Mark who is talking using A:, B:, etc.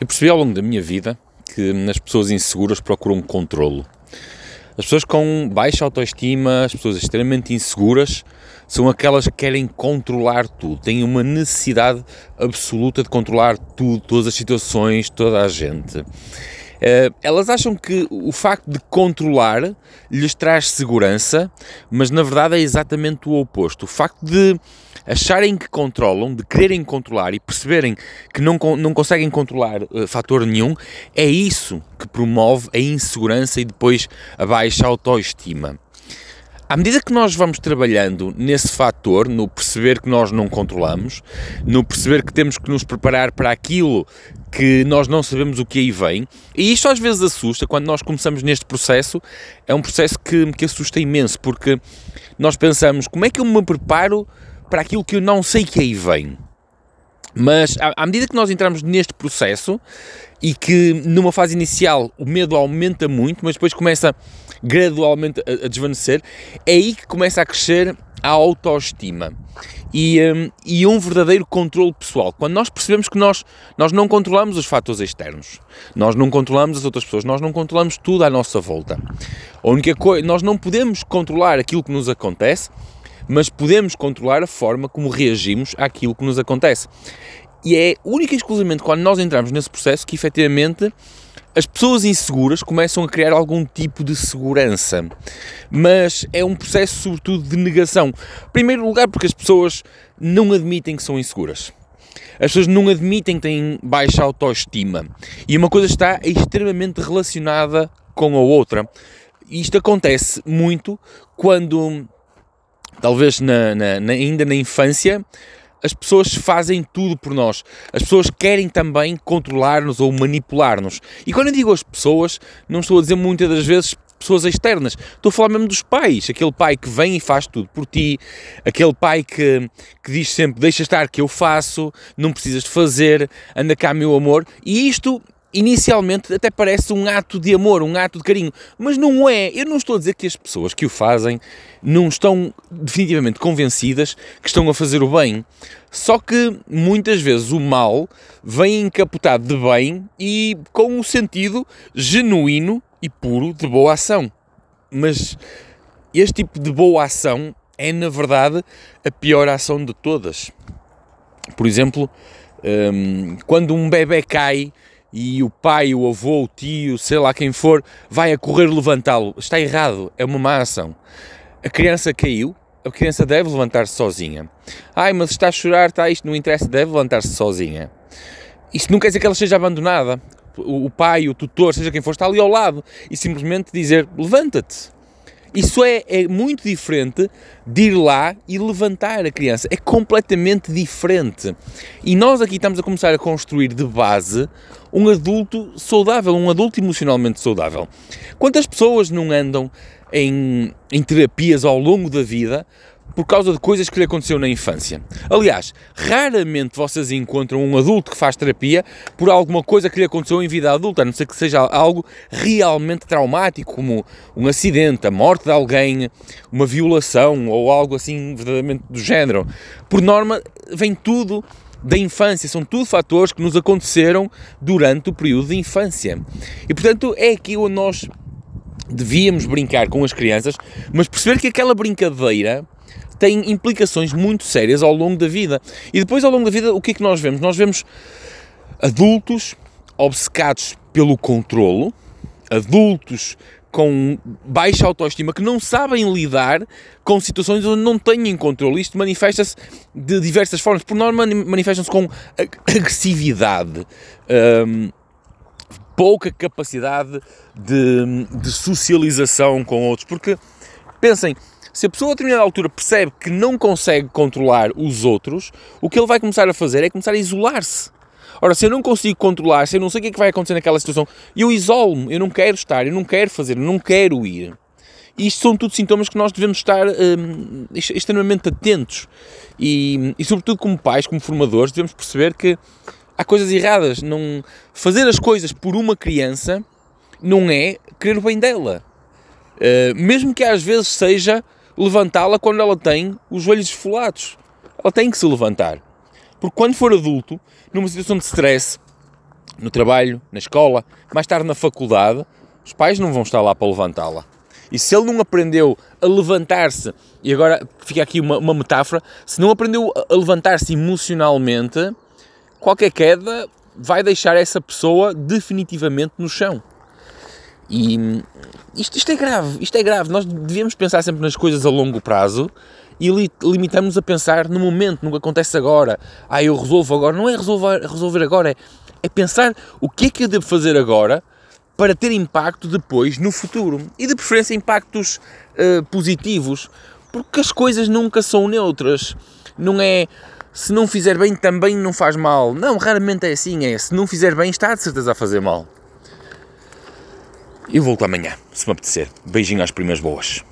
A: Eu percebi ao longo da minha vida que as pessoas inseguras procuram controlo. As pessoas com baixa autoestima, as pessoas extremamente inseguras, são aquelas que querem controlar tudo, têm uma necessidade absoluta de controlar tudo, todas as situações, toda a gente. Eh, elas acham que o facto de controlar lhes traz segurança, mas na verdade é exatamente o oposto. O facto de acharem que controlam, de quererem controlar e perceberem que não, não conseguem controlar uh, fator nenhum, é isso que promove a insegurança e depois a baixa autoestima. À medida que nós vamos trabalhando nesse fator, no perceber que nós não controlamos, no perceber que temos que nos preparar para aquilo que nós não sabemos o que aí vem, e isto às vezes assusta, quando nós começamos neste processo, é um processo que, que assusta imenso, porque nós pensamos, como é que eu me preparo para aquilo que eu não sei que aí vem? Mas à, à medida que nós entramos neste processo, e que numa fase inicial o medo aumenta muito, mas depois começa gradualmente a, a desvanecer, é aí que começa a crescer a autoestima e, um, e um verdadeiro controle pessoal. Quando nós percebemos que nós, nós não controlamos os fatores externos, nós não controlamos as outras pessoas, nós não controlamos tudo à nossa volta. A única coisa, nós não podemos controlar aquilo que nos acontece, mas podemos controlar a forma como reagimos àquilo que nos acontece. E é única e exclusivamente quando nós entramos nesse processo que efetivamente as pessoas inseguras começam a criar algum tipo de segurança, mas é um processo sobretudo de negação. Em primeiro lugar, porque as pessoas não admitem que são inseguras. As pessoas não admitem que têm baixa autoestima. E uma coisa está extremamente relacionada com a outra. Isto acontece muito quando, talvez na, na, ainda na infância, as pessoas fazem tudo por nós. As pessoas querem também controlar-nos ou manipular-nos. E quando eu digo as pessoas, não estou a dizer muitas das vezes pessoas externas. Estou a falar mesmo dos pais. Aquele pai que vem e faz tudo por ti. Aquele pai que, que diz sempre: Deixa estar que eu faço, não precisas de fazer, anda cá, meu amor. E isto inicialmente até parece um ato de amor, um ato de carinho, mas não é. Eu não estou a dizer que as pessoas que o fazem não estão definitivamente convencidas que estão a fazer o bem. Só que muitas vezes o mal vem encapotado de bem e com o sentido genuíno e puro de boa ação. Mas este tipo de boa ação é, na verdade, a pior ação de todas. Por exemplo, hum, quando um bebê cai e o pai, o avô, o tio, sei lá quem for, vai a correr levantá-lo. Está errado, é uma má ação. A criança caiu, a criança deve levantar-se sozinha. Ai, mas está a chorar, está isto, não interessa, deve levantar-se sozinha. Isto não quer dizer que ela seja abandonada. O pai, o tutor, seja quem for, está ali ao lado e simplesmente dizer: levanta-te. Isso é, é muito diferente de ir lá e levantar a criança. É completamente diferente. E nós aqui estamos a começar a construir de base um adulto saudável, um adulto emocionalmente saudável. Quantas pessoas não andam em, em terapias ao longo da vida por causa de coisas que lhe aconteceu na infância. Aliás, raramente vocês encontram um adulto que faz terapia por alguma coisa que lhe aconteceu em vida adulta, a não ser que seja algo realmente traumático, como um acidente, a morte de alguém, uma violação ou algo assim verdadeiramente do género. Por norma, vem tudo da infância, são tudo fatores que nos aconteceram durante o período de infância. E portanto é aqui onde nós devíamos brincar com as crianças, mas perceber que aquela brincadeira tem implicações muito sérias ao longo da vida. E depois, ao longo da vida, o que é que nós vemos? Nós vemos adultos obcecados pelo controlo, adultos com baixa autoestima que não sabem lidar com situações onde não têm controle. Isto manifesta-se de diversas formas. Por norma, manifestam-se com agressividade, hum, pouca capacidade de, de socialização com outros. Porque, pensem, se a pessoa a determinada altura percebe que não consegue controlar os outros, o que ele vai começar a fazer é começar a isolar-se. Ora, se eu não consigo controlar, se eu não sei o que é que vai acontecer naquela situação, eu isolo-me, eu não quero estar, eu não quero fazer, eu não quero ir. Isto são tudo sintomas que nós devemos estar hum, extremamente atentos. E, e, sobretudo, como pais, como formadores, devemos perceber que há coisas erradas. Não, fazer as coisas por uma criança não é querer o bem dela. Uh, mesmo que às vezes seja levantá-la quando ela tem os joelhos esfolados. Ela tem que se levantar. Porque quando for adulto, numa situação de stress, no trabalho, na escola, mais tarde na faculdade, os pais não vão estar lá para levantá-la. E se ele não aprendeu a levantar-se, e agora fica aqui uma, uma metáfora, se não aprendeu a levantar-se emocionalmente, qualquer queda vai deixar essa pessoa definitivamente no chão. E isto, isto é grave, isto é grave. Nós devemos pensar sempre nas coisas a longo prazo e li, limitamos a pensar no momento, no que acontece agora. Ah, eu resolvo agora. Não é resolver, resolver agora, é, é pensar o que é que eu devo fazer agora para ter impacto depois no futuro. E de preferência impactos uh, positivos, porque as coisas nunca são neutras. Não é se não fizer bem também não faz mal. Não, raramente é assim. É se não fizer bem está de certeza a fazer mal. Eu volto amanhã, se me apetecer. Beijinho às primas boas.